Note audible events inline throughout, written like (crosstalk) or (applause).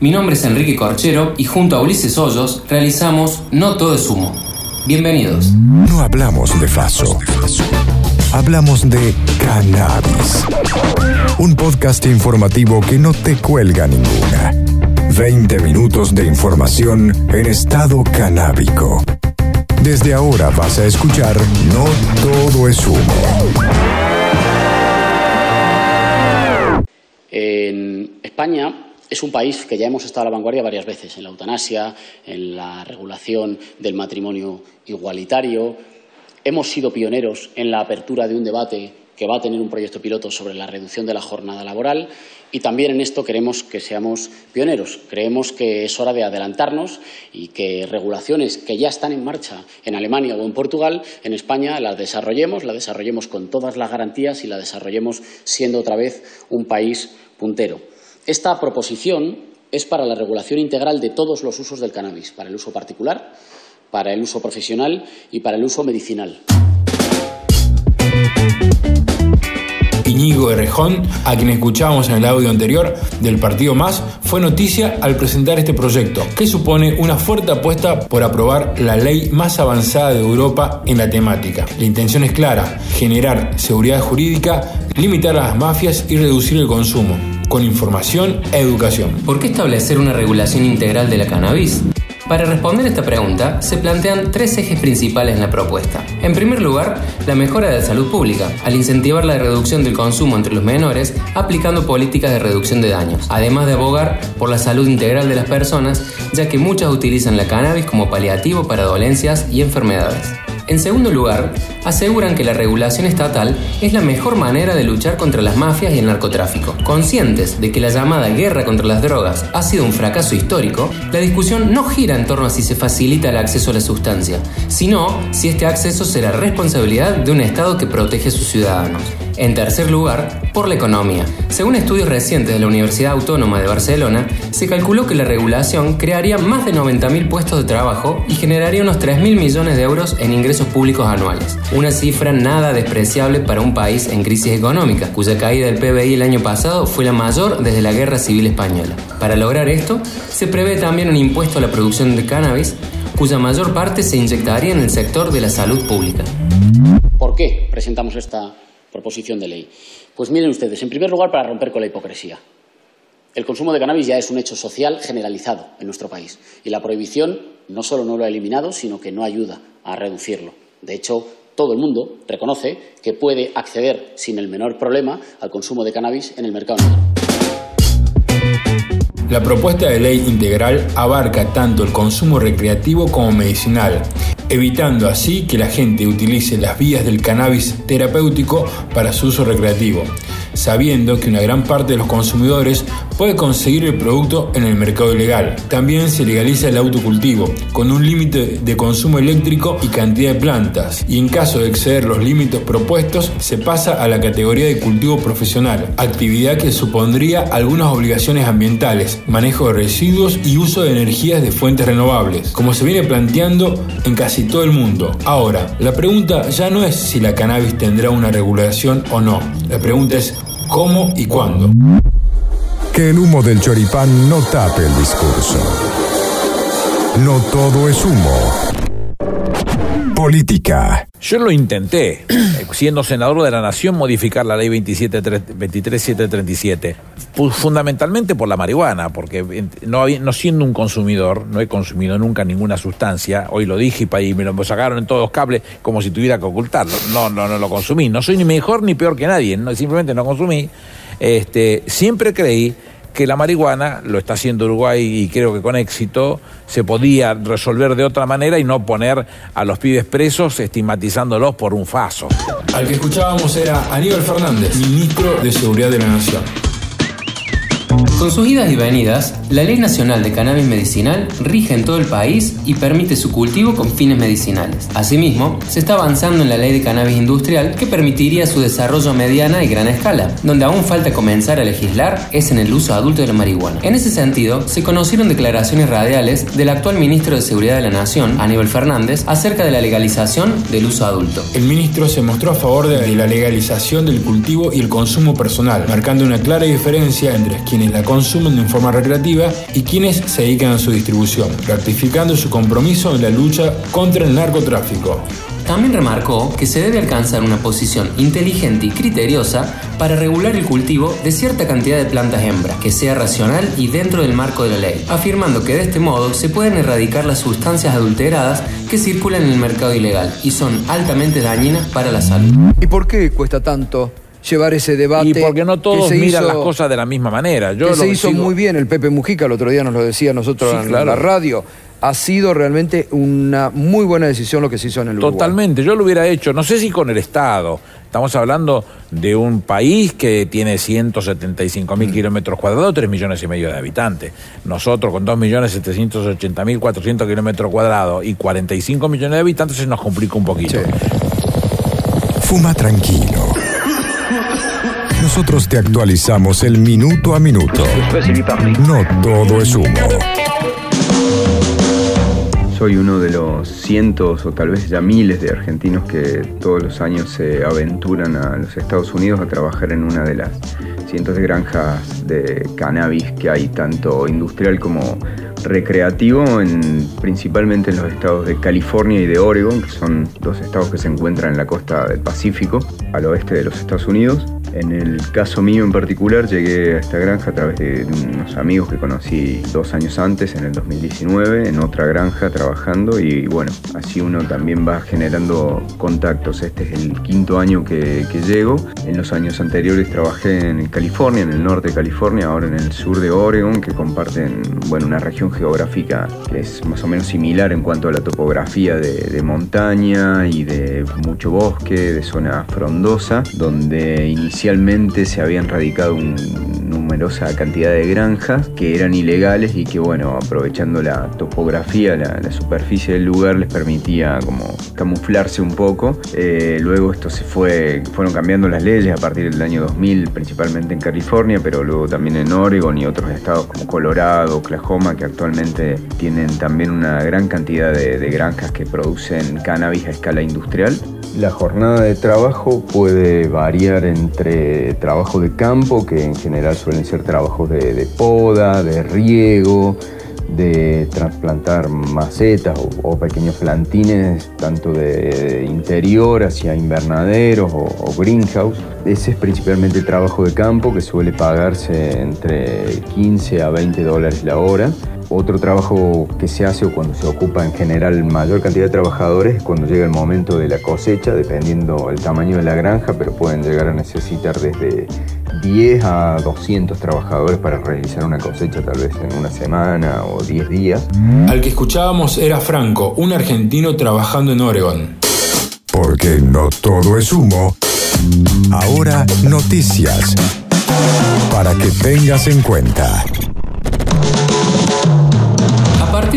Mi nombre es Enrique Corchero y junto a Ulises Hoyos realizamos No Todo es Humo. Bienvenidos. No hablamos de Faso. Hablamos de cannabis. Un podcast informativo que no te cuelga ninguna. 20 minutos de información en estado canábico. Desde ahora vas a escuchar No Todo es Humo. En España es un país que ya hemos estado a la vanguardia varias veces en la eutanasia, en la regulación del matrimonio igualitario. Hemos sido pioneros en la apertura de un debate que va a tener un proyecto piloto sobre la reducción de la jornada laboral y también en esto queremos que seamos pioneros. Creemos que es hora de adelantarnos y que regulaciones que ya están en marcha en Alemania o en Portugal, en España las desarrollemos, las desarrollemos con todas las garantías y las desarrollemos siendo otra vez un país puntero. Esta proposición es para la regulación integral de todos los usos del cannabis, para el uso particular, para el uso profesional y para el uso medicinal. Iñigo Errejón, a quien escuchábamos en el audio anterior del Partido Más, fue noticia al presentar este proyecto, que supone una fuerte apuesta por aprobar la ley más avanzada de Europa en la temática. La intención es clara, generar seguridad jurídica, limitar las mafias y reducir el consumo con información e educación. ¿Por qué establecer una regulación integral de la cannabis? Para responder esta pregunta, se plantean tres ejes principales en la propuesta. En primer lugar, la mejora de la salud pública, al incentivar la reducción del consumo entre los menores, aplicando políticas de reducción de daños, además de abogar por la salud integral de las personas, ya que muchas utilizan la cannabis como paliativo para dolencias y enfermedades. En segundo lugar, aseguran que la regulación estatal es la mejor manera de luchar contra las mafias y el narcotráfico. Conscientes de que la llamada guerra contra las drogas ha sido un fracaso histórico, la discusión no gira en torno a si se facilita el acceso a la sustancia, sino si este acceso será responsabilidad de un Estado que protege a sus ciudadanos. En tercer lugar, por la economía. Según estudios recientes de la Universidad Autónoma de Barcelona, se calculó que la regulación crearía más de 90.000 puestos de trabajo y generaría unos 3.000 millones de euros en ingresos públicos anuales. Una cifra nada despreciable para un país en crisis económica, cuya caída del PBI el año pasado fue la mayor desde la Guerra Civil Española. Para lograr esto, se prevé también un impuesto a la producción de cannabis, cuya mayor parte se inyectaría en el sector de la salud pública. ¿Por qué presentamos esta proposición de ley? Pues miren ustedes, en primer lugar, para romper con la hipocresía. El consumo de cannabis ya es un hecho social generalizado en nuestro país y la prohibición no solo no lo ha eliminado, sino que no ayuda a reducirlo. De hecho, todo el mundo reconoce que puede acceder sin el menor problema al consumo de cannabis en el mercado negro. La propuesta de ley integral abarca tanto el consumo recreativo como medicinal, evitando así que la gente utilice las vías del cannabis terapéutico para su uso recreativo sabiendo que una gran parte de los consumidores puede conseguir el producto en el mercado ilegal. También se legaliza el autocultivo, con un límite de consumo eléctrico y cantidad de plantas, y en caso de exceder los límites propuestos, se pasa a la categoría de cultivo profesional, actividad que supondría algunas obligaciones ambientales, manejo de residuos y uso de energías de fuentes renovables, como se viene planteando en casi todo el mundo. Ahora, la pregunta ya no es si la cannabis tendrá una regulación o no, la pregunta es cómo y cuándo. Que el humo del choripán no tape el discurso. No todo es humo. Política. Yo lo intenté, siendo senador de la Nación, modificar la ley 23737, fundamentalmente por la marihuana, porque no, no siendo un consumidor, no he consumido nunca ninguna sustancia, hoy lo dije y me lo sacaron en todos los cables como si tuviera que ocultarlo, no, no, no lo consumí, no soy ni mejor ni peor que nadie, no, simplemente no consumí, este, siempre creí que la marihuana, lo está haciendo Uruguay y creo que con éxito, se podía resolver de otra manera y no poner a los pibes presos estigmatizándolos por un faso. Al que escuchábamos era Aníbal Fernández, ministro de Seguridad de la Nación. Con sus idas y venidas, la Ley Nacional de Cannabis Medicinal rige en todo el país y permite su cultivo con fines medicinales. Asimismo, se está avanzando en la Ley de Cannabis Industrial que permitiría su desarrollo a mediana y gran escala. Donde aún falta comenzar a legislar es en el uso adulto de la marihuana. En ese sentido, se conocieron declaraciones radiales del actual ministro de Seguridad de la Nación, Aníbal Fernández, acerca de la legalización del uso adulto. El ministro se mostró a favor de la legalización del cultivo y el consumo personal, marcando una clara diferencia entre quienes la consumen en forma recreativa y quienes se dedican a su distribución, ratificando su compromiso en la lucha contra el narcotráfico. También remarcó que se debe alcanzar una posición inteligente y criteriosa para regular el cultivo de cierta cantidad de plantas hembras, que sea racional y dentro del marco de la ley, afirmando que de este modo se pueden erradicar las sustancias adulteradas que circulan en el mercado ilegal y son altamente dañinas para la salud. ¿Y por qué cuesta tanto llevar ese debate? Y porque no todos que se miran hizo- las cosas de la misma manera. Yo que lo se hizo sigo- muy bien, el Pepe Mujica el otro día nos lo decía a nosotros Sí, en claro. la radio. Ha sido realmente una muy buena decisión lo que se hizo en el Uruguay. Totalmente, yo lo hubiera hecho, no sé si con el Estado. Estamos hablando de un país que tiene 175 Mm. mil kilómetros cuadrados, 3 millones y medio de habitantes. Nosotros con 2 millones 780 mil 400 kilómetros cuadrados y 45 millones de habitantes se nos complica un poquito. Fuma tranquilo. Nosotros te actualizamos el minuto a minuto. No todo es humo. Soy uno de los cientos o tal vez ya miles de argentinos que todos los años se aventuran a los Estados Unidos a trabajar en una de las cientos de granjas de cannabis que hay, tanto industrial como recreativo, en- principalmente en los estados de California y de Oregon, que son dos estados que se encuentran en la costa del Pacífico, al oeste de los Estados Unidos. En el caso mío en particular, llegué a esta granja a través de unos amigos que conocí dos años antes, en el 2019, en otra granja trabajando y bueno, así uno también va generando contactos. Este es el quinto año que, que llego. En los años anteriores trabajé en California, en el norte de California, ahora en el sur de Oregon, que comparten bueno, una región geográfica que es más o menos similar en cuanto a la topografía de, montaña y de mucho bosque, de zona frondosa, donde inicialmente se habían radicado un- numerosa cantidad de granjas que eran ilegales y que bueno, aprovechando la topografía, la, la superficie del lugar les permitía como camuflarse un poco. Eh, luego esto se fue, fueron cambiando las leyes a partir del año 2000, principalmente en California, pero luego también en Oregon y otros estados como Colorado, Oklahoma, que actualmente tienen también una gran cantidad de, granjas que producen cannabis a escala industrial. La jornada de trabajo puede variar entre trabajo de campo, que en general suelen ser trabajos de, poda, de riego, de trasplantar macetas o, pequeños plantines, tanto de interior hacia invernaderos o, o greenhouse. Ese es principalmente trabajo de campo que suele pagarse entre 15 a 20 dólares la hora. Otro trabajo que se hace o cuando se ocupa en general mayor cantidad de trabajadores es cuando llega el momento de la cosecha, dependiendo el tamaño de la granja, pero pueden llegar a necesitar desde 10 a 200 trabajadores para realizar una cosecha tal vez en una semana o 10 días. Al que escuchábamos era Franco, un argentino trabajando en Oregon. Porque no todo es humo. Ahora noticias. Para que tengas en cuenta.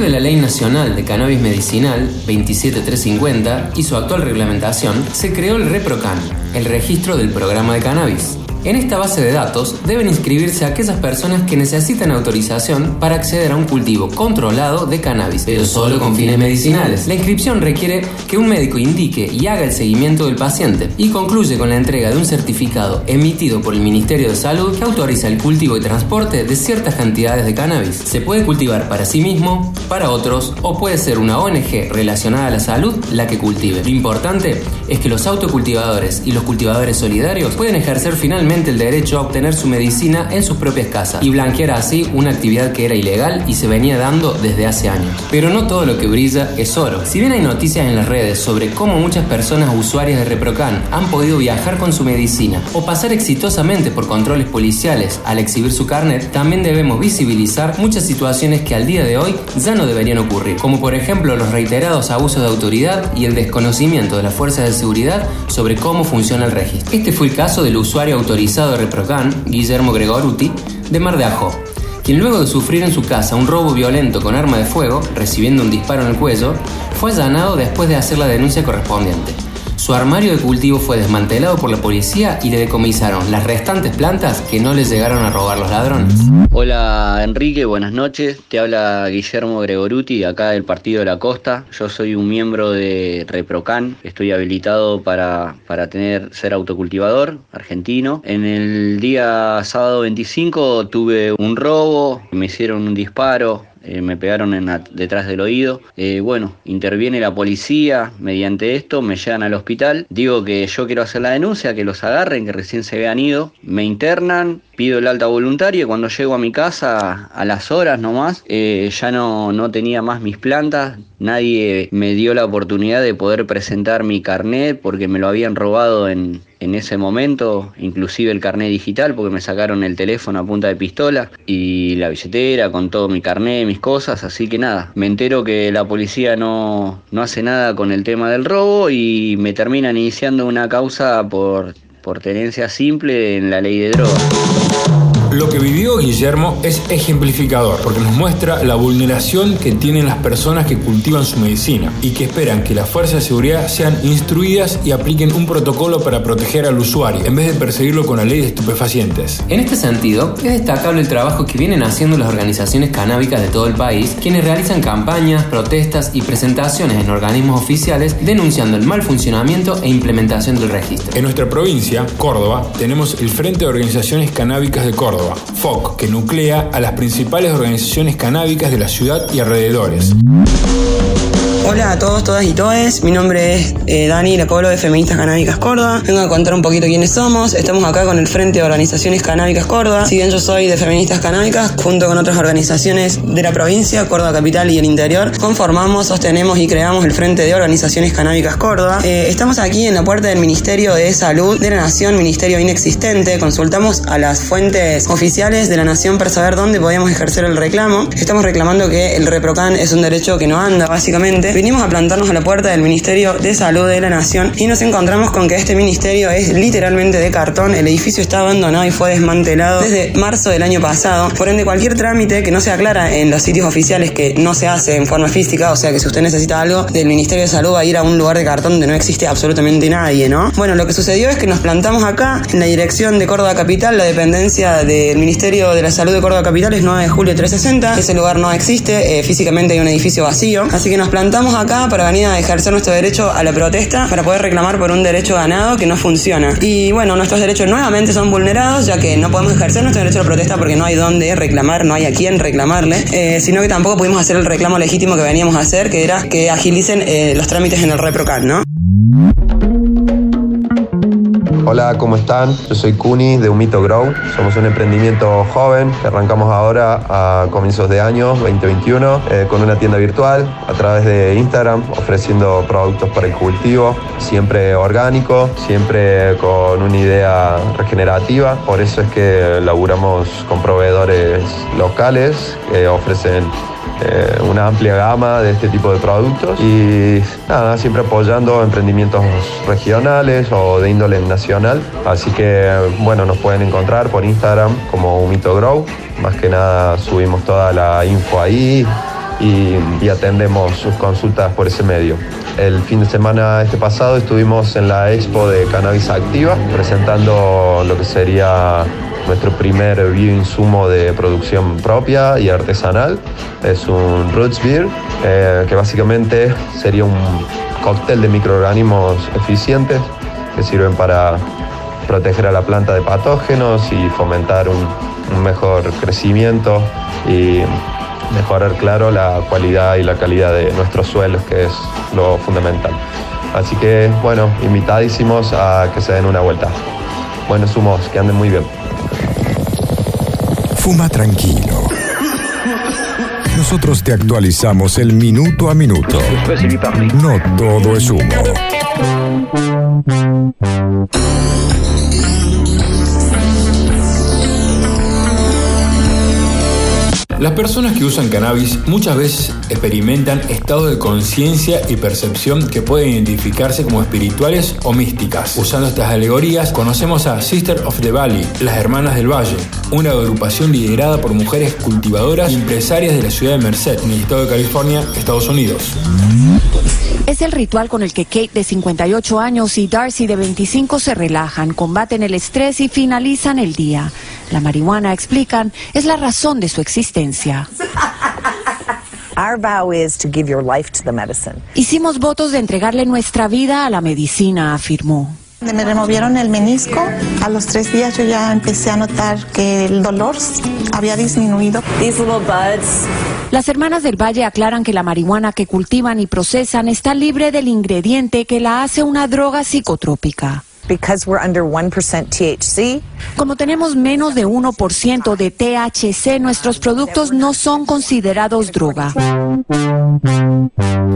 De la Ley Nacional de Cannabis Medicinal 27350 y su actual reglamentación, se creó el ReproCan, el registro del programa de cannabis. En esta base de datos deben inscribirse aquellas personas que necesitan autorización para acceder a un cultivo controlado de cannabis, pero solo con fines medicinales. La inscripción requiere que un médico indique y haga el seguimiento del paciente y concluye con la entrega de un certificado emitido por el Ministerio de Salud que autoriza el cultivo y transporte de ciertas cantidades de cannabis. Se puede cultivar para sí mismo, para otros o puede ser una ONG relacionada a la salud la que cultive. Lo importante es que los autocultivadores y los cultivadores solidarios pueden ejercer finalmente el derecho a obtener su medicina en sus propias casas y blanquear así una actividad que era ilegal y se venía dando desde hace años. Pero no todo lo que brilla es oro. Si bien hay noticias en las redes sobre cómo muchas personas usuarias de Reprocan han podido viajar con su medicina o pasar exitosamente por controles policiales al exhibir su carnet, también debemos visibilizar muchas situaciones que al día de hoy ya no deberían ocurrir, como por ejemplo los reiterados abusos de autoridad y el desconocimiento de las fuerzas de seguridad sobre cómo funciona el registro. Este fue el caso del usuario autorizado de Guillermo Gregoruti, de Mar de Ajó, quien luego de sufrir en su casa un robo violento con arma de fuego, recibiendo un disparo en el cuello, fue allanado después de hacer la denuncia correspondiente. Su armario de cultivo fue desmantelado por la policía y le decomisaron las restantes plantas que no le llegaron a robar los ladrones. Hola Enrique, buenas noches. Te habla Guillermo Gregoruti, acá del Partido de la Costa. Yo soy un miembro de Reprocan. Estoy habilitado para, para tener, ser autocultivador argentino. En el día sábado 25 tuve un robo, me hicieron un disparo, eh, me pegaron detrás del oído. Eh, bueno, interviene la policía mediante esto, me llevan al hospital. Digo que yo quiero hacer la denuncia, que los agarren, que recién se habían ido. Me internan, pido el alta voluntaria y cuando llego a mi casa a las horas nomás, eh, ya no, no tenía más mis plantas. Nadie me dio la oportunidad de poder presentar mi carnet porque me lo habían robado en, en ese momento, inclusive el carnet digital, porque me sacaron el teléfono a punta de pistola y la billetera con todo mi carnet, mis cosas, así que nada, me entero que la policía no, no hace nada con el tema del robo y me terminan iniciando una causa por, por tenencia simple en la ley de drogas. Lo que vivió Guillermo es ejemplificador porque nos muestra la vulneración que tienen las personas que cultivan su medicina y que esperan que las fuerzas de seguridad sean instruidas y apliquen un protocolo para proteger al usuario en vez de perseguirlo con la ley de estupefacientes. En este sentido, es destacable el trabajo que vienen haciendo las organizaciones canábicas de todo el país, quienes realizan campañas, protestas y presentaciones en organismos oficiales denunciando el mal funcionamiento e implementación del registro. En nuestra provincia, Córdoba, tenemos el Frente de Organizaciones Canábicas de Córdoba FOC, que nuclea a las principales organizaciones canábicas de la ciudad y alrededores. Hola a todos, todas y todes. Mi nombre es eh, Dani Lecolo de Feministas Canábicas Córdoba. Vengo a contar un poquito quiénes somos. Estamos acá con el Frente de Organizaciones Canábicas Córdoba. Si bien yo soy de Feministas Canábicas, junto con otras organizaciones de la provincia, Córdoba Capital y el interior, conformamos, sostenemos y creamos el Frente de Organizaciones Canábicas Córdoba. Eh, estamos aquí en la puerta del Ministerio de Salud de la Nación, ministerio inexistente. Consultamos a las fuentes oficiales de la Nación para saber dónde podíamos ejercer el reclamo. Estamos reclamando que el ReproCan es un derecho que no anda, básicamente vinimos a plantarnos a la puerta del Ministerio de Salud de la Nación y nos encontramos con que este ministerio es literalmente de cartón. El edificio está abandonado y fue desmantelado desde marzo del año pasado. Por ende, cualquier trámite que no se aclara en los sitios oficiales que no se hace en forma física, o sea que si usted necesita algo del Ministerio de Salud va a ir a un lugar de cartón donde no existe absolutamente nadie, ¿no? Bueno, lo que sucedió es que nos plantamos acá en la dirección de Córdoba Capital, la dependencia del Ministerio de la Salud de Córdoba Capital es 9 de julio 360. Ese lugar no existe, eh, físicamente hay un edificio vacío, así que nos plantamos acá para venir a ejercer nuestro derecho a la protesta, para poder reclamar por un derecho ganado que no funciona. Y bueno, nuestros derechos nuevamente son vulnerados, ya que no podemos ejercer nuestro derecho a la protesta porque no hay dónde reclamar, no hay a quién reclamarle, eh, sino que tampoco pudimos hacer el reclamo legítimo que veníamos a hacer, que era que agilicen eh, los trámites en el ReproCan, ¿no? Hola, ¿cómo están? Yo soy Kuni de Humito Grow. Somos un emprendimiento joven que arrancamos ahora a comienzos de año 2021 eh, con una tienda virtual a través de Instagram ofreciendo productos para el cultivo, siempre orgánico, siempre con una idea regenerativa. Por eso es que laburamos con proveedores locales que ofrecen eh, una amplia gama de este tipo de productos y nada, siempre apoyando emprendimientos regionales o de índole nacional. Así que bueno, nos pueden encontrar por Instagram como Humito Grow. Más que nada subimos toda la info ahí y, y atendemos sus consultas por ese medio. El fin de semana este pasado estuvimos en la expo de Cannabis Activa presentando lo que sería nuestro primer bioinsumo de producción propia y artesanal. Es un Roots Beer, eh, que básicamente sería un cóctel de microorganismos eficientes que sirven para proteger a la planta de patógenos y fomentar un, un mejor crecimiento y mejorar, claro, la cualidad y la calidad de nuestros suelos, que es lo fundamental. Así que, bueno, invitadísimos a que se den una vuelta. Buenos humos, que anden muy bien. Fuma tranquilo. Nosotros te actualizamos el minuto a minuto. No todo es humo. Las personas que usan cannabis muchas veces experimentan estados de conciencia y percepción que pueden identificarse como espirituales o místicas. Usando estas alegorías, conocemos a Sister of the Valley, las Hermanas del Valle, una agrupación liderada por mujeres cultivadoras y empresarias de la ciudad de Merced, en el estado de California, Estados Unidos. Es el ritual con el que Kate de 58 años y Darcy de 25 se relajan, combaten el estrés y finalizan el día. La marihuana, explican, es la razón de su existencia. (laughs) Our vow is to give your life to the medicine. Hicimos votos de entregarle nuestra vida a la medicina, afirmó. Me removieron el menisco. A los tres días yo ya empecé a notar que el dolor había disminuido. Las hermanas del Valle aclaran que la marihuana que cultivan y procesan está libre del ingrediente que la hace una droga psicotrópica. Because we're under 1% THC. Como tenemos menos de 1% de THC, nuestros productos no son considerados droga.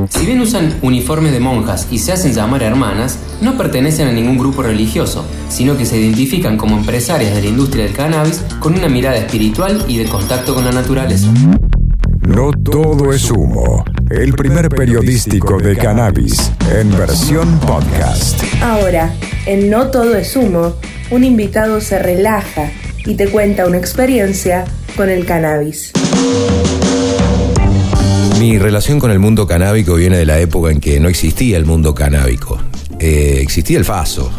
Si bien usan uniformes de monjas y se hacen llamar hermanas, no pertenecen a ningún grupo religioso, sino que se identifican como empresarias de la industria del cannabis con una mirada espiritual y de contacto con la naturaleza. No todo es humo. El primer periodístico de cannabis en versión podcast. Ahora, en No Todo es Humo, un invitado se relaja y te cuenta una experiencia con el cannabis. Mi relación con el mundo canábico viene de la época en que no existía el mundo canábico. Eh, existía el faso.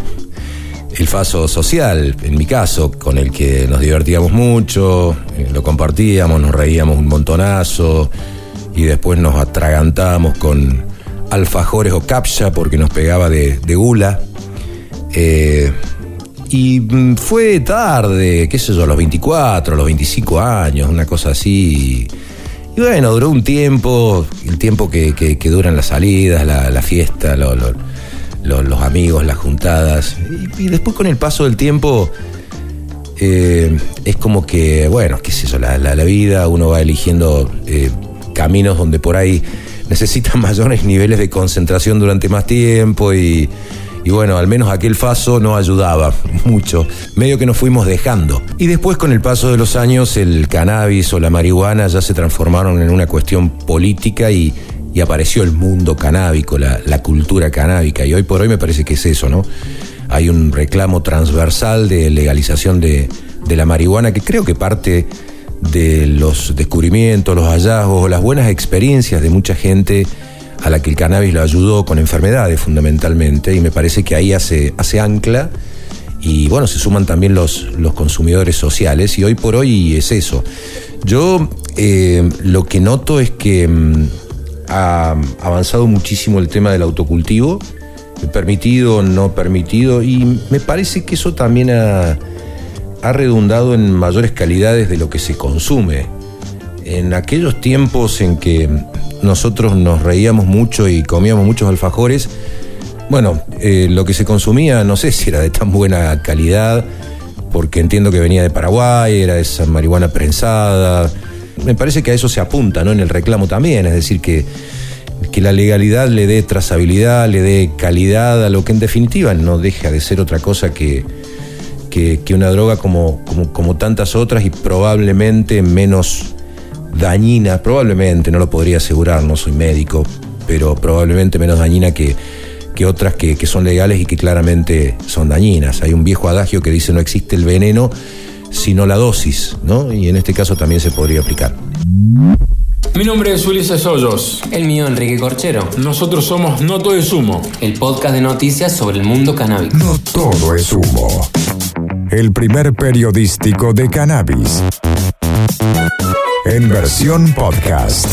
El faso social, en mi caso, con el que nos divertíamos mucho, eh, lo compartíamos, nos reíamos un montonazo y después nos atragantábamos con alfajores o capcha porque nos pegaba de, de gula. Eh, y mm, fue tarde, qué sé yo, a los 24, a los 25 años, una cosa así. Y bueno, duró un tiempo, el tiempo que, que, que duran las salidas, la, la fiesta, lo, lo, lo, los amigos, las juntadas. Y, después con el paso del tiempo eh, es como que, bueno, qué es eso, la, la, la vida, uno va eligiendo eh, caminos donde por ahí (laughs) necesitan mayores niveles de concentración durante más tiempo y y bueno, al menos aquel faso no ayudaba (laughs) mucho, medio que nos fuimos dejando. Y después con el paso de los años el cannabis o la marihuana ya se transformaron en una cuestión política y, y apareció el mundo canábico, la, la, cultura canábica. Y hoy por hoy me parece que es eso, ¿no? Hay un reclamo transversal de legalización de, de la marihuana que creo que parte de los descubrimientos, los hallazgos, las buenas experiencias de mucha gente a la que el cannabis lo ayudó con enfermedades fundamentalmente, y me parece que ahí hace, hace ancla. Y bueno, se suman también los, los consumidores sociales, y hoy por hoy es eso. Yo eh, lo que noto es que mm, ha avanzado muchísimo el tema del autocultivo, permitido, no permitido, y me parece que eso también ha, ha redundado en mayores calidades de lo que se consume. En aquellos tiempos en que nosotros nos reíamos mucho y comíamos muchos alfajores. Bueno, eh, lo que se consumía no sé si era de tan buena calidad, porque entiendo que venía de Paraguay, era esa marihuana prensada. Me parece que a eso se apunta, ¿no? En el reclamo también, es decir, que, que la legalidad le dé trazabilidad, le dé calidad a lo que en definitiva no deja de ser otra cosa que, que, una droga como, como, como tantas otras y probablemente menos dañina, probablemente, no lo podría asegurar, no soy médico, pero probablemente menos dañina que, que otras que, que, son legales y que claramente son dañinas. Hay un viejo adagio que dice no existe el veneno, sino la dosis, ¿no? Y en este caso también se podría aplicar. Mi nombre es Ulises Hoyos. El mío, Enrique Corchero. Nosotros somos No Todo es Humo. El podcast de noticias sobre el mundo canábico. No todo es humo. El primer periodístico de cannabis en versión podcast.